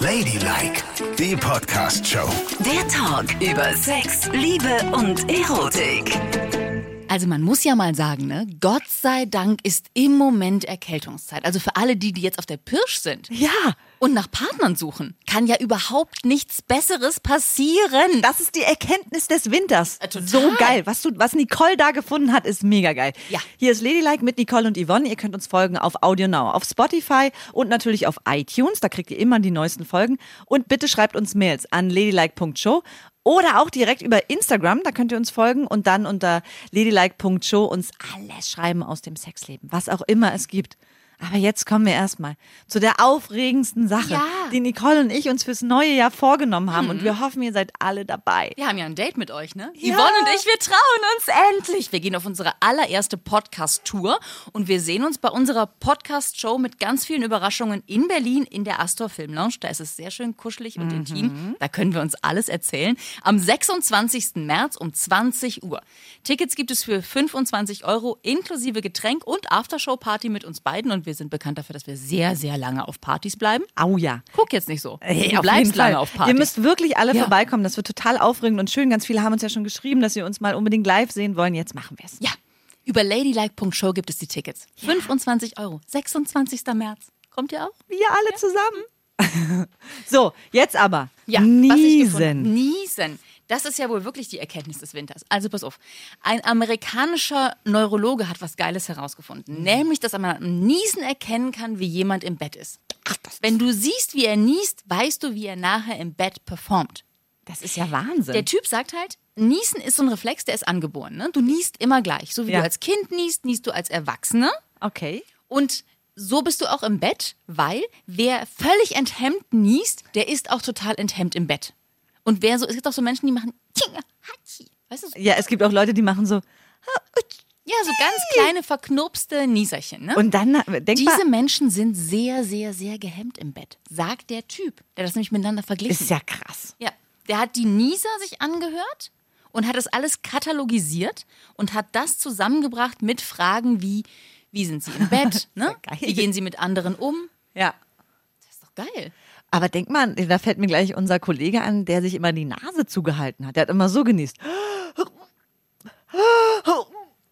Ladylike, die Podcast-Show. Der Talk über Sex, Liebe und Erotik. Also man muss ja mal sagen, ne? Gott sei Dank ist im Moment Erkältungszeit. Also für alle die, die jetzt auf der Pirsch sind Ja, und nach Partnern suchen, kann ja überhaupt nichts Besseres passieren. das ist die Erkenntnis des Winters. Äh. So geil. Was, du, was Nicole da gefunden hat, ist mega geil. Ja. Hier ist Ladylike mit Nicole und Yvonne. Ihr könnt uns folgen auf Audio Now, auf Spotify und natürlich auf iTunes. Da kriegt ihr immer die neuesten Folgen. Und bitte schreibt uns Mails an ladylike.show oder auch direkt über Instagram. Da könnt ihr uns folgen und dann unter ladylike.show uns alles schreiben aus dem Sexleben, was auch immer es gibt. Aber jetzt kommen wir erstmal zu der aufregendsten Sache, Ja. die Nicole und ich uns fürs neue Jahr vorgenommen haben. Und wir hoffen, ihr seid alle dabei. Wir haben ja ein Date mit euch, ne? Ja. Yvonne und ich, wir trauen uns endlich. Wir gehen auf unsere allererste Podcast-Tour und wir sehen uns bei unserer Podcast-Show mit ganz vielen Überraschungen in Berlin in der Astor Film Lounge. Da ist es sehr schön kuschelig und intim. Da können wir uns alles erzählen. Am 26. März um 20 Uhr. Tickets gibt es für 25 Euro inklusive Getränk und Aftershow-Party mit uns beiden. Und wir sind bekannt dafür, dass wir sehr, sehr lange auf Partys bleiben. Au ja. Guck jetzt nicht so. Hey, du auf bleibst lange auf Partys. Ihr müsst wirklich alle Ja. vorbeikommen. Das wird total aufregend und schön. Ganz viele haben uns ja schon geschrieben, dass sie uns mal unbedingt live sehen wollen. Jetzt machen wir es. Ja, über ladylike.show gibt es die Tickets. 25 Euro. 26. März. Kommt ihr auch? Wir alle zusammen. so, jetzt aber. gefunden- Niesen. Niesen. Das ist ja wohl wirklich die Erkenntnis des Winters. Also pass auf. Ein amerikanischer Neurologe hat was Geiles herausgefunden. Nämlich, dass man am Niesen erkennen kann, wie jemand im Bett ist. Wenn du siehst, wie er niest, weißt du, wie er nachher im Bett performt. Das ist ja Wahnsinn. Der Typ sagt halt, Niesen ist so ein Reflex, der ist angeboren. Ne? Du niest immer gleich. So wie Ja. du als Kind niest, niest du als Erwachsener. okay. Und so bist du auch im Bett, weil wer völlig enthemmt niest, der ist auch total enthemmt im Bett. Und wer so, es gibt auch so Menschen, die machen, weißt du, so- Ja, es gibt auch Leute, die machen so. ja, so ganz kleine verknurpste Nieserchen, ne? Und dann äh, denk Diese Menschen sind sehr, sehr, sehr gehemmt im Bett, sagt der Typ, der das nämlich miteinander verglichen. ist ja krass. Ja, der hat die Nieser sich angehört und hat das alles katalogisiert und hat das zusammengebracht mit Fragen wie, wie sind sie im Bett, ne? geil. Wie gehen sie mit anderen um? Ja. Das ist doch geil. Aber denk mal, da fällt mir gleich unser Kollege an, der sich immer die Nase zugehalten hat. Der hat immer so genießt.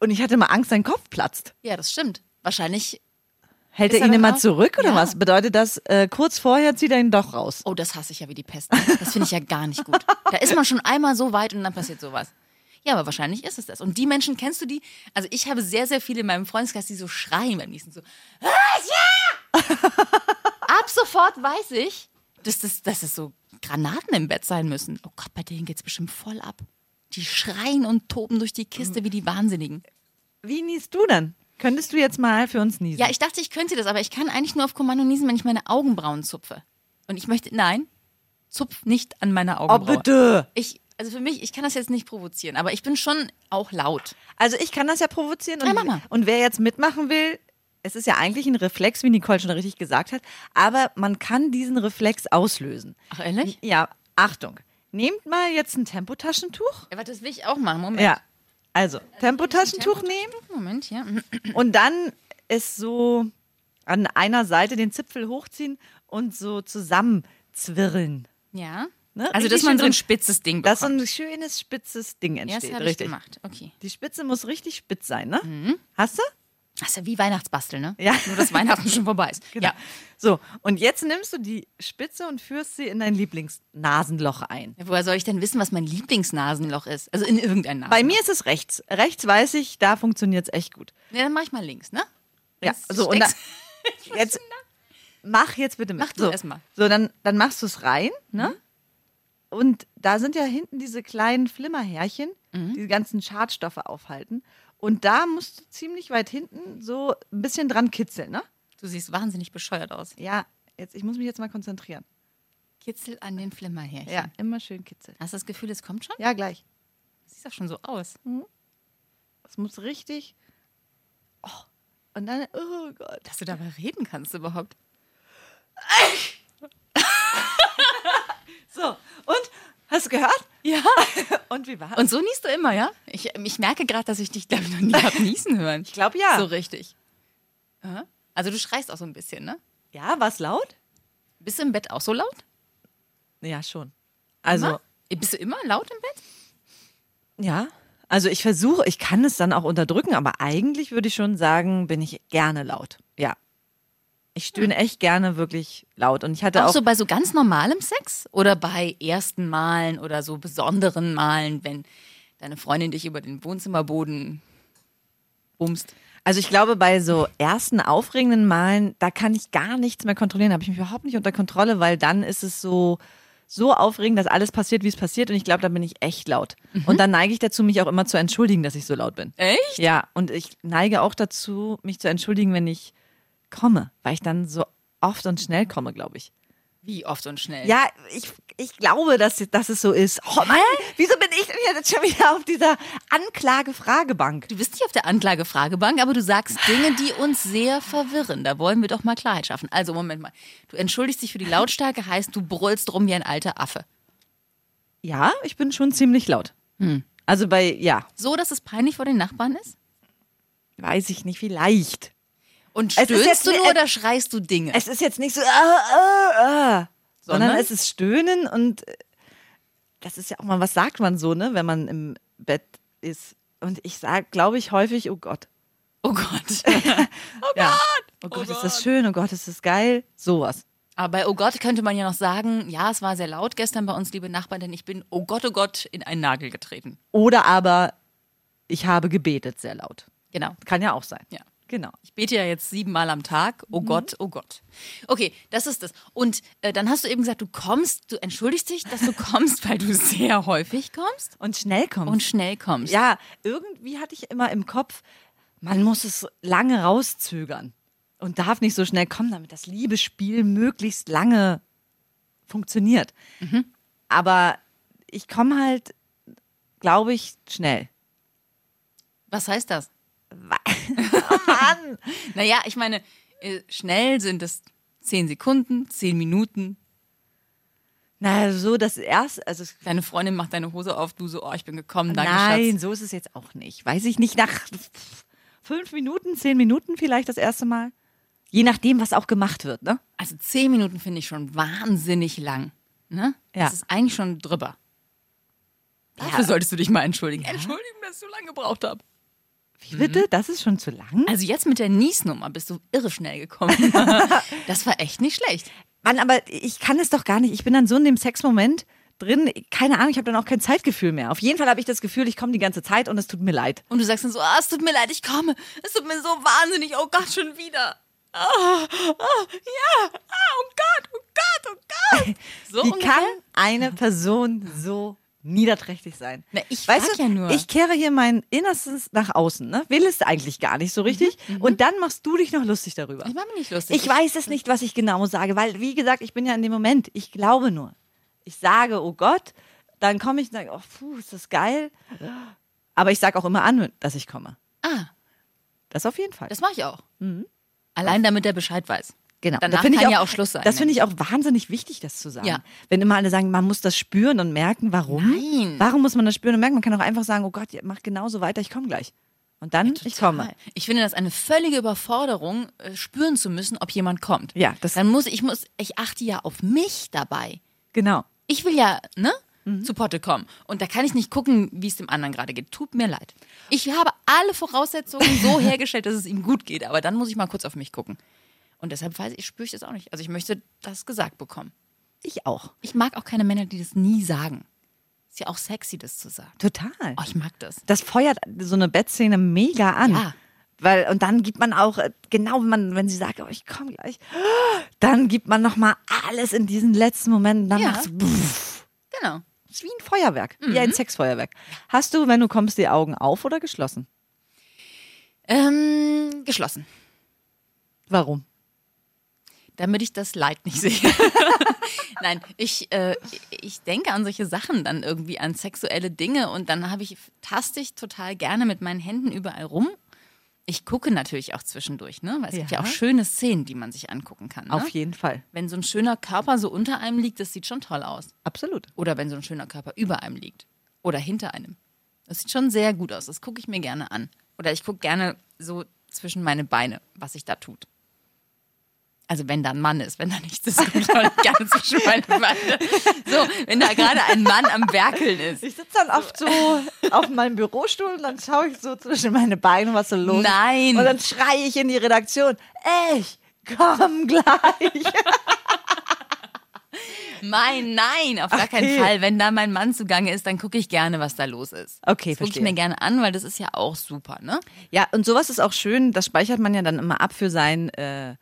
Und ich hatte mal Angst, sein Kopf platzt. Ja, das stimmt. Wahrscheinlich, Hält er ihn immer zurück oder Ja. was? Bedeutet das, äh, kurz vorher zieht er ihn doch raus? oh, das hasse ich ja wie die Pest. Das finde ich ja gar nicht gut. Da ist man schon einmal so weit und dann passiert sowas. Ja, aber wahrscheinlich ist es das. Und die Menschen, kennst du die? Also ich habe sehr, sehr viele in meinem Freundeskreis, die so schreien beim Niesen. So, "Was, ja! Ab sofort weiß ich, dass das, dass es so Granaten im Bett sein müssen. Oh Gott, bei denen geht's bestimmt voll ab. Die schreien und toben durch die Kiste wie die Wahnsinnigen. Wie niest du denn? Könntest du jetzt mal für uns niesen? Ja, ich dachte, ich könnte das, aber ich kann eigentlich nur auf Kommando niesen, wenn ich meine Augenbrauen zupfe. Und ich möchte, nein, zupf nicht an meiner oh, Augenbraue. bitte. Ich, also für mich, ich kann das jetzt nicht provozieren, aber ich bin schon auch laut. Also ich kann das ja provozieren. Ja, Und, mal. und wer jetzt mitmachen will, es ist ja eigentlich ein Reflex, wie Nicole schon richtig gesagt hat, aber man kann diesen Reflex auslösen. Ach, ehrlich? Ja, Achtung. Nehmt mal jetzt ein Tempotaschentuch. Ja, warte, das will ich auch machen. Moment. Ja. Also, Tempotaschentuch nehmen Moment, ja. und dann es so an einer Seite den Zipfel hochziehen und so zusammenzwirren. Ja. Ne? Also, dass man so ein spitzes Ding Dass so bekommt. ein schönes, spitzes Ding Ja, entsteht. das habe ich richtig. gemacht. Okay. Die Spitze muss richtig spitz sein, ne? Mhm. Hast du? Das ist ja wie Weihnachtsbasteln, ne? Ja. Nur, dass Weihnachten schon vorbei ist. Genau. Ja. So, und jetzt nimmst du die Spitze und führst sie in dein Lieblingsnasenloch ein. Ja, Woher soll ich denn wissen, was mein Lieblingsnasenloch ist? Also in irgendein Nasenloch. Bei mir ist es rechts. Rechts weiß ich, da funktioniert es echt gut. Ja, dann mach ich mal links, ne? Ja, so und da, steckst- jetzt mach jetzt bitte mit. Mach du so, erst mal. So, dann, dann machst du es rein, ne? Mhm. Und da sind ja hinten diese kleinen Flimmerhärchen, Mhm. die die ganzen Schadstoffe aufhalten. Und da musst du ziemlich weit hinten so ein bisschen dran kitzeln, ne? Du siehst wahnsinnig bescheuert aus. Ja, jetzt, ich muss mich jetzt mal konzentrieren. Kitzel an den Flimmerhärchen. Ja, immer schön kitzeln. Hast du das Gefühl, es kommt schon? Ja, gleich. Sieht doch schon so aus. Es muss richtig. Oh. Und dann, oh Gott. Dass du dabei reden kannst überhaupt. So, und? Hast du gehört? Ja. Und wie war's? Und so niest du immer, ja? Ich, ich merke gerade, dass ich dich, glaube ich, noch nie hab niesen hören. ich glaube ja. So richtig. Aha. Also du schreist auch so ein bisschen, ne? Ja, war's laut? Bist du im Bett auch so laut? Ja, schon. Also, Immer? Bist du immer laut im Bett? ja. Also ich versuche, ich kann es dann auch unterdrücken, aber eigentlich würde ich schon sagen, bin ich gerne laut. Ich stöhne echt gerne wirklich laut. Und ich hatte Auch auch, so bei so ganz normalem Sex? Oder bei ersten Malen oder so besonderen Malen, wenn deine Freundin dich über den Wohnzimmerboden bumst? also ich glaube, bei so ersten aufregenden Malen, da kann ich gar nichts mehr kontrollieren, habe ich mich überhaupt nicht unter Kontrolle, weil dann ist es so, so aufregend, dass alles passiert, wie es passiert. Und ich glaube, da bin ich echt laut. Und dann neige ich dazu, mich auch immer zu entschuldigen, dass ich so laut bin. Echt? Ja, und ich neige auch dazu, mich zu entschuldigen, wenn ich komme, weil ich dann so oft und schnell komme, glaube ich. Wie oft und schnell? Ja, ich, ich glaube, dass, dass es so ist. Oh Mann, wieso bin ich denn jetzt schon wieder auf dieser Anklage-Fragebank? Du bist nicht auf der Anklagefragebank, aber du sagst Dinge, die uns sehr verwirren. Da wollen wir doch mal Klarheit schaffen. Also, Moment mal. Du entschuldigst dich für die Lautstärke, heißt, du brüllst rum wie ein alter Affe. Ja, ich bin schon ziemlich laut. Also bei, ja, So, dass es peinlich vor den Nachbarn ist? weiß ich nicht, vielleicht. Und stöhnst du ne- nur oder schreist du Dinge? Es ist jetzt nicht so, ah, ah, ah, sondern Sondern? es ist Stöhnen und äh, das ist ja auch mal, was sagt man so, ne, wenn man im Bett ist. Und ich sage, glaube ich, häufig, oh Gott. oh Gott. ja. Oh Gott, ist das schön, oh Gott, ist das geil. Sowas. Aber bei Oh Gott könnte man ja noch sagen, ja, es war sehr laut gestern bei uns, liebe Nachbarn, denn ich bin, oh Gott, oh Gott, in einen Nagel getreten. Oder aber, ich habe gebetet sehr laut. Genau. Kann ja auch sein. Ja. Genau. Ich bete ja jetzt siebenmal am Tag. Oh Gott, oh Gott. Okay, das ist das. Und äh, dann hast du eben gesagt, du kommst, du entschuldigst dich, dass du kommst, weil du sehr häufig kommst Und schnell kommt. und schnell kommst. ja, irgendwie hatte ich immer im Kopf, man muss es lange rauszögern und darf nicht so schnell kommen, damit das Liebesspiel möglichst lange funktioniert. Aber ich komme halt, glaube ich, schnell. Was heißt das? Oh Mann! Naja, ich meine, äh, schnell sind es zehn Sekunden, zehn Minuten. Na, so das erste, also Deine Freundin macht deine Hose auf, du so, oh, ich bin gekommen, danke nein, Schatz. so ist es jetzt auch nicht. Weiß ich nicht, nach fünf Minuten, zehn Minuten vielleicht das erste Mal. Je nachdem, was auch gemacht wird, ne? Also zehn Minuten finde ich schon wahnsinnig lang. Ne? Ja. Das ist eigentlich schon drüber. Dafür solltest du dich mal entschuldigen. Entschuldigung, dass ich so lange gebraucht habe. Wie bitte? Das ist schon zu lang? Also jetzt mit der Niesnummer bist du irre schnell gekommen. das war echt nicht schlecht. Mann, aber ich kann es doch gar nicht. Ich bin dann so in dem Sexmoment drin. Keine Ahnung, ich habe dann auch kein Zeitgefühl mehr. Auf jeden Fall habe ich das Gefühl, ich komme die ganze Zeit und es tut mir leid. Und du sagst dann so, ah, es tut mir leid, ich komme. Es tut mir so wahnsinnig, oh Gott, schon wieder. Ah, ah, ja, ah, oh Gott, oh Gott, oh Gott. So Wie ungefähr? kann eine Person so niederträchtig sein? Na, ich weißt du, ja nur. ich kehre hier mein Innerstes nach außen, ne? Will es eigentlich gar nicht so richtig. Und dann machst du dich noch lustig darüber. Mhm, Ich mach mich nicht lustig. Ich weiß es nicht, was ich genau sage, weil, wie gesagt, ich bin ja in dem Moment. Ich glaube nur. Ich sage, oh Gott, dann komme ich und sage, oh, puh, ist das geil. Aber ich sage auch immer an, dass ich komme. Ah, Das auf jeden Fall. das mache ich auch. Allein damit er Bescheid weiß. Genau. Danach Da finde kann ich ja auch Schluss sein. Das finde ich auch wahnsinnig wichtig, das zu sagen. Ja. Wenn immer alle sagen, man muss das spüren und merken, warum. Nein. Warum muss man das spüren und merken? Man kann auch einfach sagen, oh Gott, mach genauso weiter, ich komme gleich. Und dann, ich komme. Ich finde das eine völlige Überforderung, äh, spüren zu müssen, ob jemand kommt. Ja, das- Dann muss ich muss, ich achte ja auf mich dabei. Genau. Ich will ja, ne? Mhm. Zu Potte kommen. Und da kann ich nicht gucken, wie es dem anderen gerade geht. Tut mir leid. Ich habe alle Voraussetzungen so hergestellt, dass es ihm gut geht. Aber dann muss ich mal kurz auf mich gucken. Und deshalb weiß ich, spüre ich das auch nicht. Also ich möchte das gesagt bekommen. Ich auch. Ich mag auch keine Männer, die das nie sagen. Ist ja auch sexy, das zu sagen. Total. Oh, ich mag das. Das feuert so eine Bettszene mega an. Ja. Weil, und dann gibt man auch, äh, genau wenn man, wenn sie sagt, oh, ich komme gleich, dann gibt man nochmal alles in diesen letzten Momenten. Dann Ja. macht's pff. Genau. ist wie ein Feuerwerk, wie Mhm. ein Sexfeuerwerk. Hast du, wenn du kommst, die Augen auf oder geschlossen? Ähm, geschlossen. Warum? Damit ich das Leid nicht sehe. Nein, ich, äh, ich denke an solche Sachen dann irgendwie, an sexuelle Dinge und dann habe ich, taste ich total gerne mit meinen Händen überall rum. Ich gucke natürlich auch zwischendurch, ne? Weil es gibt ja Ja. auch schöne Szenen, die man sich angucken kann. Ne? Auf jeden Fall. Wenn so ein schöner Körper so unter einem liegt, das sieht schon toll aus. Absolut. Oder wenn so ein schöner Körper über einem liegt. Oder hinter einem. Das sieht schon sehr gut aus. Das gucke ich mir gerne an. Oder ich gucke gerne so zwischen meine Beine, was sich da tut. Also wenn da ein Mann ist, wenn da nichts ist, nicht gerne zwischen meine Beine. So, wenn da gerade ein Mann am Werkeln ist. Ich sitze dann oft so auf meinem Bürostuhl und dann schaue ich so zwischen meine Beine, was so los ist. Nein. Und dann schreie ich in die Redaktion, ich komm gleich. Mein, nein, auf gar keinen Okay. Fall. Wenn da mein Mann zugange ist, dann gucke ich gerne, was da los ist. Okay, das gucke ich mir gerne an, weil das ist ja auch super, ne? Ja, und sowas ist auch schön, das speichert man ja dann immer ab für, sein, äh,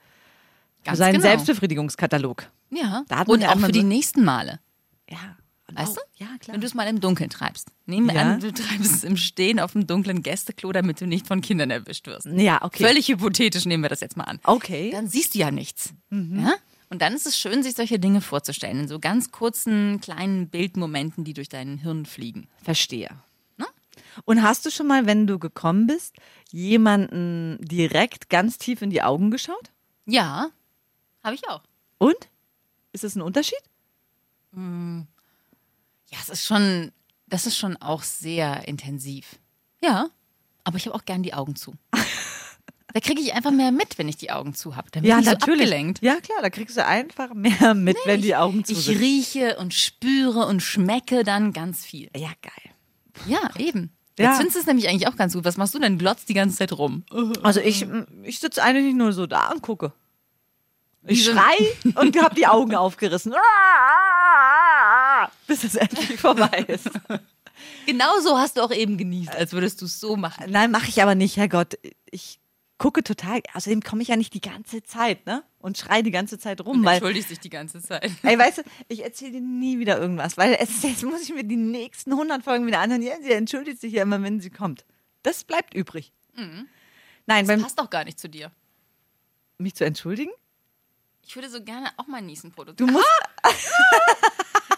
Ganz seinen genau. Selbstbefriedigungskatalog. Ja. Und ja auch für die nächsten Male. Ja. Weißt auch- du? Ja, klar. Wenn du es mal im Dunkeln treibst. Nehmen wir Ja. an, du treibst es im Stehen auf dem dunklen Gästeklo, damit du nicht von Kindern erwischt wirst. Ja, okay. Völlig hypothetisch nehmen wir das jetzt mal an. Okay. Mhm. Dann siehst du ja nichts. Ja? Und dann ist es schön, sich solche Dinge vorzustellen, in so ganz kurzen, kleinen Bildmomenten, die durch dein Hirn fliegen. Verstehe. Ne? Und hast du schon mal, wenn du gekommen bist, jemanden direkt ganz tief in die Augen geschaut? Ja, habe ich auch. Und? Ist das ein Unterschied? Ja, es ist schon, das ist schon auch sehr intensiv. Ja, aber ich habe auch gern die Augen zu. Da kriege ich einfach mehr mit, wenn ich die Augen zu habe. Dann bin ich so abgelenkt. Ja, klar, da kriegst du einfach mehr mit, wenn die Augen zu Ich sind. rieche und spüre und schmecke dann ganz viel. Ja, geil. Ja, eben. Ja. Jetzt findest du es nämlich eigentlich auch ganz gut. Was machst du denn? Glotzt die ganze Zeit rum. Also ich, ich sitze eigentlich nur so da und gucke. Ich schrei und habe die Augen aufgerissen. Bis es endlich vorbei ist. Genau so hast du auch eben genießt, als würdest du es so machen. Nein, mache ich aber nicht, Herrgott. Ich gucke total. Außerdem komme ich ja nicht die ganze Zeit, ne? Und schreie die ganze Zeit rum, weil. Entschuldigst dich die ganze Zeit. Ey, weißt du, ich erzähle dir nie wieder irgendwas, weil es, jetzt muss ich mir die nächsten 100 Folgen wieder anhören. Ja, sie entschuldigt sich ja immer, wenn sie kommt. Das bleibt übrig. Nein, beim, Passt doch gar nicht zu dir. mich zu entschuldigen? Ich würde so gerne auch mal Niesen Du produzieren. musst,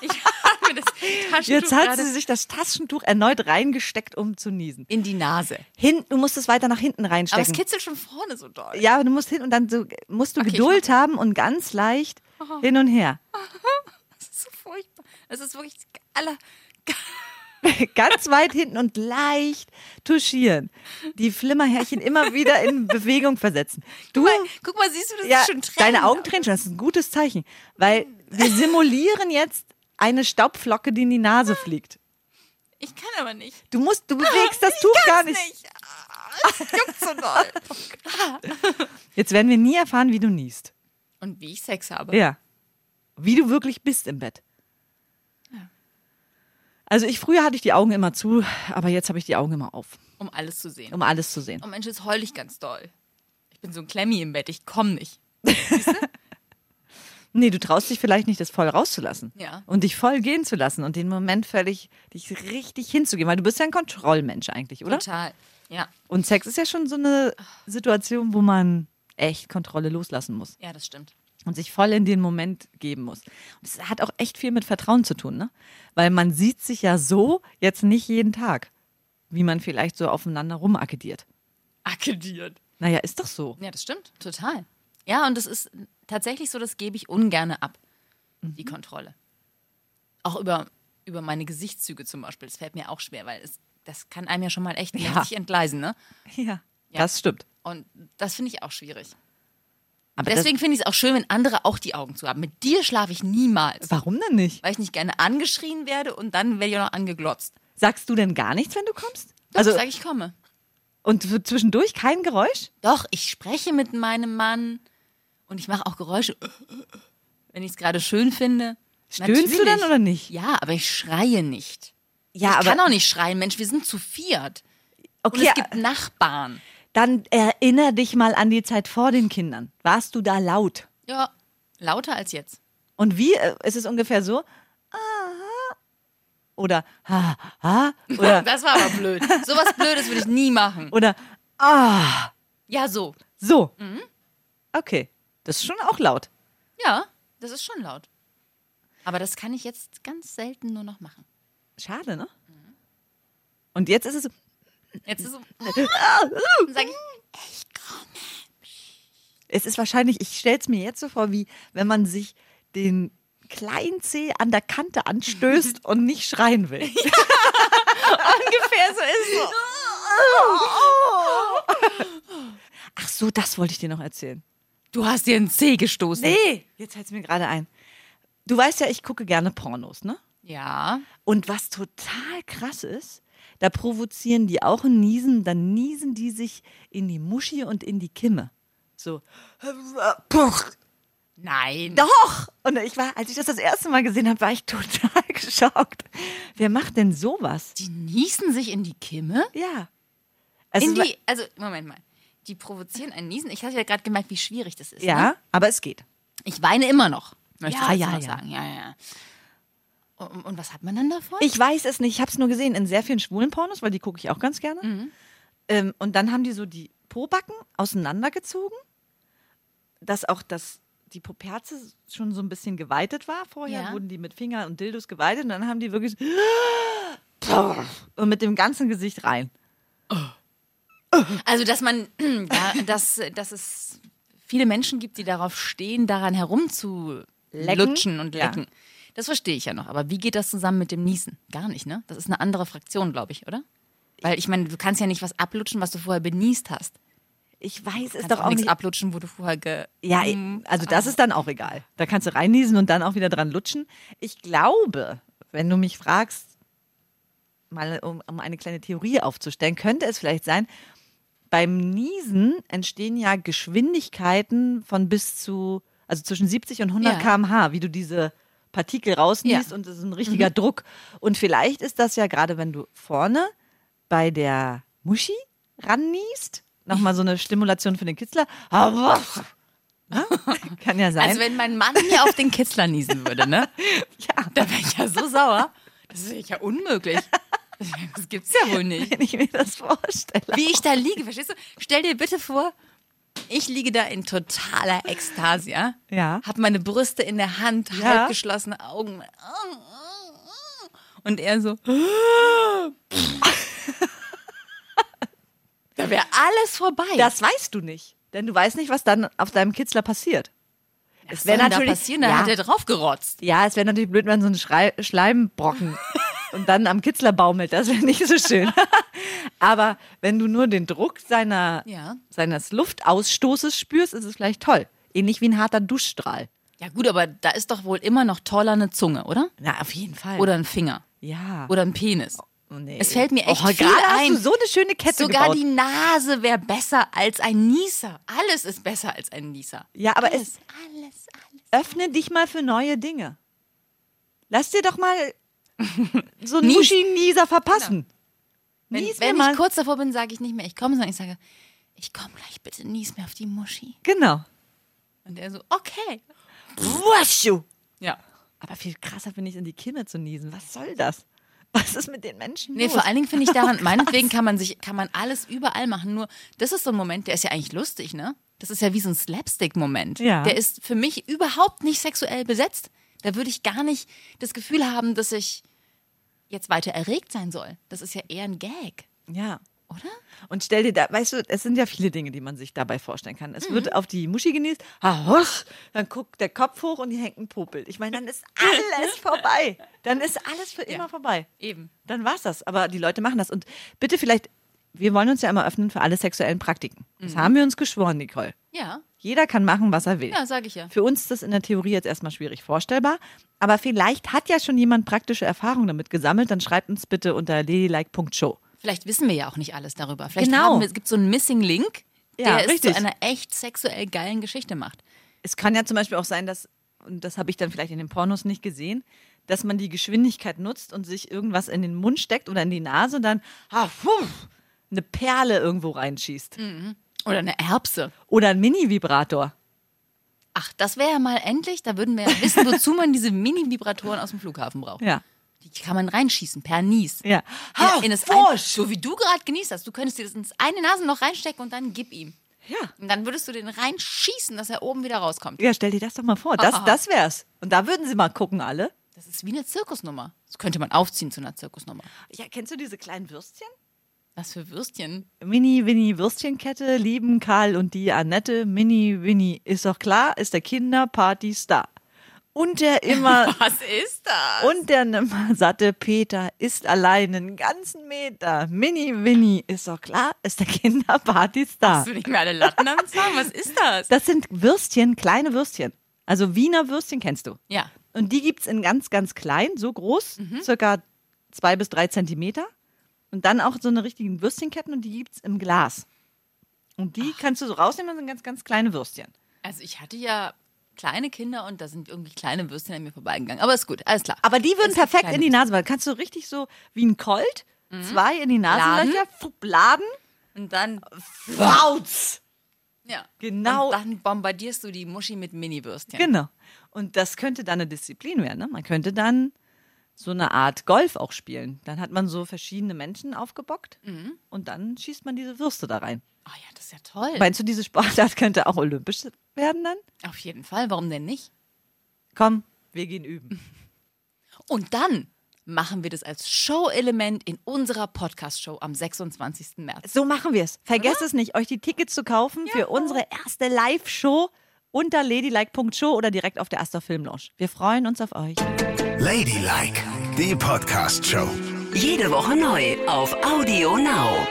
Ich habe mir das Taschentuch jetzt hat sie sich das Taschentuch erneut reingesteckt, um zu niesen. in die Nase. Hin, du musst es weiter nach hinten Aber es reinstecken. kitzelt schon vorne so doll. ja, du musst hin und dann so, musst du Okay, Geduld haben und ganz leicht hin und her. Das ist so furchtbar. Das ist wirklich aller. ganz weit hinten und leicht touchieren. Die Flimmerhärchen immer wieder in Bewegung versetzen. Du, Guck mal, siehst du, das ja, ist schon Tränen. deine Augen tränen schon, das ist ein gutes Zeichen. Weil wir simulieren jetzt eine Staubflocke, die in die Nase fliegt. Ich kann aber nicht. Du musst, du bewegst das Tuch gar nicht. nicht. Ah, Es juckt so doll. Jetzt werden wir nie erfahren, wie du niest. Und wie ich Sex habe. Ja. Wie du wirklich bist im Bett. Also ich früher hatte ich die Augen immer zu, aber jetzt habe ich die Augen immer auf, Um alles zu sehen. um alles zu sehen. Oh Mensch, jetzt heul ich ganz doll. Ich bin so ein Klemmi im Bett. Ich komme nicht. Nee, du traust dich vielleicht nicht, das voll rauszulassen. Ja. Und dich voll gehen zu lassen und den Moment völlig, dich richtig hinzugeben, weil du bist ja ein Kontrollmensch eigentlich, oder? Total. Ja. Und Sex ist ja schon so eine Situation, wo man echt Kontrolle loslassen muss Ja, das stimmt. Und sich voll in den Moment geben muss. Und es hat auch echt viel mit Vertrauen zu tun, ne? Weil man sieht sich ja so jetzt nicht jeden Tag, wie man vielleicht so aufeinander rumakkediert. Akkediert. Naja, ist doch so. Ja, das stimmt. Total. Ja, und das ist tatsächlich so, das gebe ich ungern ab, die Kontrolle. Auch über, über meine Gesichtszüge zum Beispiel. Das fällt mir auch schwer, weil es, das kann einem ja schon mal echt Ja. entgleisen, ne? Ja, Ja. das stimmt. Und das finde ich auch schwierig. Aber Deswegen finde ich es auch schön, wenn andere auch die Augen zu haben. Mit dir schlafe ich niemals. warum denn nicht? Weil ich nicht gerne angeschrien werde und dann werde ich auch noch angeglotzt. Sagst du denn gar nichts, wenn du kommst? Doch, Also ich sage, ich komme. und zwischendurch kein Geräusch? Doch, ich spreche mit meinem Mann und ich mache auch Geräusche, wenn ich es gerade schön finde. Stöhnst du dann Natürlich. oder nicht? Ja, aber ich schreie nicht. Ja, ich aber kann auch nicht schreien, Mensch, wir sind zu viert. Und okay, es gibt Nachbarn. Dann erinner dich mal an die Zeit vor den Kindern. Warst du da laut? Ja, lauter als jetzt. Und wie? Äh, Ist es ungefähr so? Aha. Oder ha, ha? Oder, Das war aber blöd. Sowas Blödes würde ich nie machen. oder ah. Ja, so. So. Mhm. Okay. Das ist schon auch laut. Ja, das ist schon laut. Aber das kann ich jetzt ganz selten nur noch machen. Schade, ne? Und jetzt ist es. Jetzt ist so. Dann sag ich, Es ist wahrscheinlich, ich stelle es mir jetzt so vor, wie wenn man sich den kleinen Zeh an der Kante anstößt und nicht schreien will. ungefähr so ist so. Ach so, das wollte ich dir noch erzählen. Du hast dir ein C gestoßen. Nee, jetzt fällt es mir gerade ein. Du weißt ja, ich gucke gerne Pornos, ne? Ja. Und was total krass ist, da provozieren die auch ein Niesen, dann niesen die sich in die Muschi und in die Kimme. So. Nein. Doch! Und ich war, als ich das das erste Mal gesehen habe, war ich total geschockt. Wer macht denn sowas? Die niesen sich in die Kimme? Ja. Also, In die, also, Moment mal. Die provozieren ein Niesen. Ich hatte ja gerade gemerkt, wie schwierig das ist. ja, Ne? aber es geht. Ich weine immer noch. Möchte Ja, ich ja, ja, noch ja. sagen. Ja, ja, ja. Und, und was hat man dann davon? Ich weiß es nicht. Ich habe es nur gesehen in sehr vielen schwulen Pornos, weil die gucke ich auch ganz gerne. Ähm, und dann haben die so die Pobacken auseinandergezogen, dass auch das, die Poperze schon so ein bisschen geweitet war. Vorher Ja. wurden die mit Finger und Dildos geweitet und dann haben die wirklich und mit dem ganzen Gesicht rein. Also, dass man, ja, dass, dass es viele Menschen gibt, die darauf stehen, daran herumzulutschen Lecken? und Ja. Das verstehe ich ja noch. Aber wie geht das zusammen mit dem Niesen? Gar nicht, ne? Das ist eine andere Fraktion, glaube ich, oder? Weil ich meine, du kannst ja nicht was ablutschen, was du vorher benießt hast. Ich weiß es Kannst doch auch auch nichts nicht. ablutschen, wo du vorher ge. Ja, also das ist dann auch egal. Da kannst du reinniesen und dann auch wieder dran lutschen. Ich glaube, wenn du mich fragst, mal um, um eine kleine Theorie aufzustellen, könnte es vielleicht sein, beim Niesen entstehen ja Geschwindigkeiten von bis zu, also zwischen 70 und 100 Ja. km/h, wie du diese Partikel rausniest Ja. und das ist ein richtiger Druck. Und vielleicht ist das ja gerade, wenn du vorne bei der Muschi ranniest, nochmal so eine Stimulation für den Kitzler. Kann ja sein. Also wenn mein Mann mir auf den Kitzler niesen würde, ne? ja, Da wäre ich ja so sauer. Das ist ja unmöglich. Das gibt's ja wohl nicht. wenn ich mir das vorstelle. Wie ich da liege, verstehst du? Stell dir bitte vor, ich liege da in totaler Ekstase, ja? Ja. Hab meine Brüste in der Hand, Ja. halb geschlossene Augen. Und er so. Da wäre alles vorbei. Das weißt du nicht. Denn du weißt nicht, was dann auf deinem Kitzler passiert. es wär wäre natürlich- natürlich passieren, da ja. hat er draufgerotzt. Ja, es wäre natürlich blöd, wenn so ein Schrei Schleimbrocken und dann am Kitzler baumelt. Das wäre nicht so schön. Aber wenn du nur den Druck seiner, Ja. seines Luftausstoßes spürst, ist es vielleicht toll. Ähnlich wie ein harter Duschstrahl. Ja gut, aber da ist doch wohl immer noch toller eine Zunge, oder? Na, auf jeden Fall. Oder ein Finger. ja. Oder ein Penis. Oh, nee. Es fällt mir echt oh, viel ein. du so eine schöne Kette Sogar gebaut. die Nase wäre besser als ein Nieser. Alles ist besser als ein Nieser. Ja, aber alles, es- alles, alles. Öffne dich mal für neue Dinge. Lass dir doch mal so einen Nies. Muschi-Nieser verpassen. Wenn, Nies wenn mal. ich kurz davor bin, sage ich nicht mehr, ich komme, sondern ich sage, ich komme gleich, bitte nies mir auf die Muschi. Genau. Und er so, okay. Waschu. Ja. Aber viel krasser finde ich, in die Kimme zu niesen. Was soll das? Was ist mit den Menschen Nee, los? vor allen Dingen finde ich daran, meinetwegen kann man sich, kann man alles überall machen. Nur, das ist so ein Moment, der ist ja eigentlich lustig, ne? Das ist ja wie so ein Slapstick-Moment. Ja. Der ist für mich überhaupt nicht sexuell besetzt. Da würde ich gar nicht das Gefühl haben, dass ich jetzt weiter erregt sein soll. Das ist ja eher ein Gag, Ja. oder? Und stell dir da, weißt du, es sind ja viele Dinge, die man sich dabei vorstellen kann. Mhm. Es wird auf die Muschi genießt, ha, husch, dann guckt der Kopf hoch und die hängt ein Popel. Ich meine, dann ist alles vorbei. Dann ist alles für immer vorbei. Eben. Dann war's das. Aber die Leute machen das. Und bitte vielleicht, wir wollen uns ja immer öffnen für alle sexuellen Praktiken. Das haben wir uns geschworen, Nicole. Ja, Jeder kann machen, was er will. Mhm. ja, sage ich ja. Für uns ist das in der Theorie jetzt erstmal schwierig vorstellbar. Aber vielleicht hat ja schon jemand praktische Erfahrungen damit gesammelt. Dann schreibt uns bitte unter ladylike.show. Vielleicht wissen wir ja auch nicht alles darüber. Vielleicht Genau. wir, es gibt so einen Missing Link, der Ja, es richtig. zu einer echt sexuell geilen Geschichte macht. Es kann ja zum Beispiel auch sein, dass, und das habe ich dann vielleicht in den Pornos nicht gesehen, dass man die Geschwindigkeit nutzt und sich irgendwas in den Mund steckt oder in die Nase und dann ah, puh, eine Perle irgendwo reinschießt. Oder eine Erbse. Oder ein Mini-Vibrator. Ach, das wäre ja mal endlich, da würden wir ja wissen, wozu man diese Mini-Vibratoren aus dem Flughafen braucht. Ja. Die kann man reinschießen, per Nies. Ja. In, in das ein, so wie du gerade genießt hast. Du könntest dir das ins eine Nasenloch reinstecken und dann gib ihm. Ja. Und dann würdest du den reinschießen, dass er oben wieder rauskommt. Ja, stell dir das doch mal vor. Das, das wär's. Und da würden sie mal gucken, alle. Das ist wie eine Zirkusnummer. Das könnte man aufziehen zu einer Zirkusnummer. Ja, kennst du diese kleinen Würstchen? Was für Würstchen. Mini Winnie Würstchenkette lieben Karl und die Annette. Mini Winnie ist doch klar, ist der Kinderparty-Star. Und der immer Was ist das? und der nimmer satte Peter ist allein einen ganzen Meter. Mini Winnie ist doch klar, ist der Kinderparty-Star. Hast du nicht mehr alle Latten am Zaun? Was ist das? Das sind Würstchen, kleine Würstchen. Also Wiener Würstchen kennst du. Ja. Und die gibt es in ganz, ganz klein, so groß, Mhm. circa zwei bis drei Zentimeter. Und dann auch so eine richtigen Würstchenketten und die gibt es im Glas. Und die kannst du so rausnehmen, das sind ganz, ganz kleine Würstchen. Also ich hatte ja kleine Kinder und da sind irgendwie kleine Würstchen an mir vorbeigegangen. Aber ist gut, alles klar. Aber die würden perfekt in die Nase, weil kannst du richtig so wie ein Colt, zwei in die Nasenlöcher, fupp, laden, Und dann, Fauz! ja. Genau. Und dann bombardierst du die Muschi mit Mini-Würstchen. Genau. Und das könnte dann eine Disziplin werden. Ne? Man könnte dann so eine Art Golf auch spielen. Dann hat man so verschiedene Menschen aufgebockt und dann schießt man diese Würste da rein. Oh ja, das ist ja toll. Meinst du, diese Sportart könnte auch olympisch werden dann? Auf jeden Fall, warum denn nicht? Komm, wir gehen üben. Und dann machen wir das als Show-Element in unserer Podcast-Show am 26. März. So machen wir es. Vergesst es nicht, euch die Tickets zu kaufen für unsere erste Live-Show unter ladylike.show oder direkt auf der Astor Film Lounge. Wir freuen uns auf euch. Ladylike, die Podcast-Show. Jede Woche neu auf Audio Now.